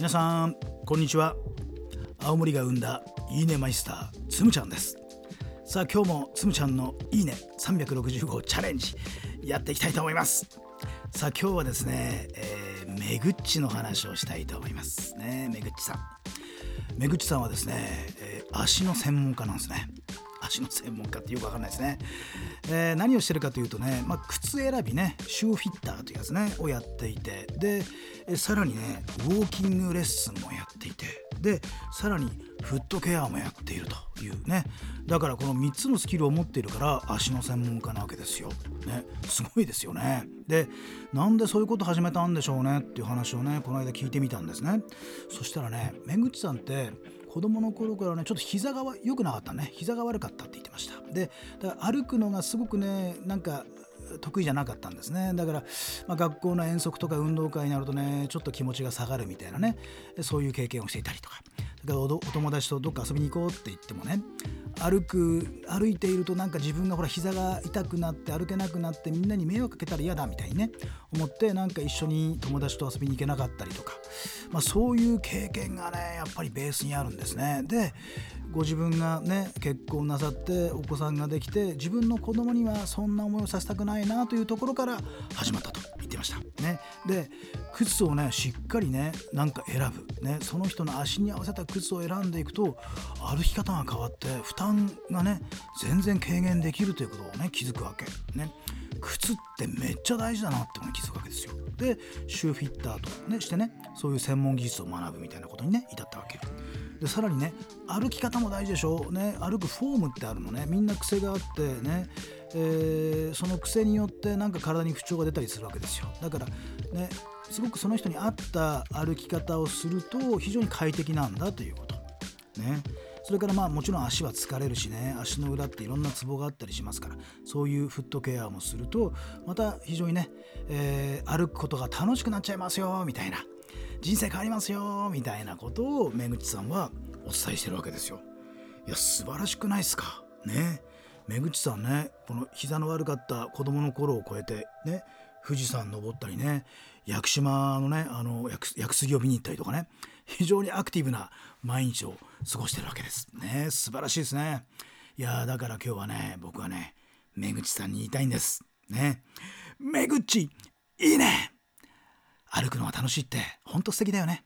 皆さんこんにちは。青森が生んだいいねマイスターつむちゃんです。さあ今日もつむちゃんのいいね365チャレンジやっていきたいと思います。さあ今日はですね、えー、めぐっちの話をしたいと思いますね。めぐっちさん。めぐっちさんはですね、えー、足の専門家なんですね。足の専門家ってよくわかんないですね、えー、何をしてるかというとね、まあ、靴選びねシューフィッターというやつねをやっていて。でえさらにねウォーキングレッスンもやっていてでさらにフットケアもやっているというねだからこの3つのスキルを持っているから足の専門家なわけですよ。ねすごいですよね。でなんでそういうこと始めたんでしょうね？っていう話をねこの間聞いてみたんですね。そしたらねめぐちさんって子供の頃からねちょっと膝が良くなかったね膝が悪かったって言ってましたで歩くのがすごくねなんか得意じゃなかったんですね。だから、まあ、学校の遠足とか運動会になるとねちょっと気持ちが下がるみたいなね。そういう経験をしていたりとか。だからお友達とどっか遊びに行こうって言ってもね歩く歩いているとなんか自分がほら膝が痛くなって歩けなくなってみんなに迷惑かけたら嫌だみたいにね思ってなんか一緒に友達と遊びに行けなかったりとか、まあ、そういう経験がねやっぱりベースにあるんですね。でご自分がね結婚なさってお子さんができて自分の子供にはそんな思いをさせたくないなというところから始まったと言ってました。ね、で靴をねしっかりねなんか選ぶ、ね、その人の足に合わせた靴を選んでいくと歩き方が変わって負担がね全然軽減できるということをね気づくわけ。ね靴ってめっちゃ大事だなって気づくわけですよ。でシューフィッターとねしてねそういう専門技術を学ぶみたいなことにね至ったわけ。でさらにね歩き方も大事でしょ、ね、歩くフォームってあるのね。みんな癖があってね、えー、その癖によってなんか体に不調が出たりするわけですよ。だからねすごくその人に合った歩き方をすると非常に快適なんだということ。ね。それからまあもちろん足は疲れるしね足の裏っていろんなツボがあったりしますからそういうフットケアもするとまた非常にね、えー、歩くことが楽しくなっちゃいますよみたいな人生変わりますよみたいなことをめぐちさんはお伝えしてるわけですよ。いや素晴らしくないですか？ねめぐちさんねこの膝の悪かった子供の頃を超えてね富士山登ったりね屋久島のねあの屋久杉を見に行ったりとかね非常にアクティブな毎日を過ごしてるわけですね。素晴らしいですね。いやだから今日はね僕はねめぐちさんに言いたいんです。ね。めぐちいいね。歩くのは楽しいってほんと素敵だよね。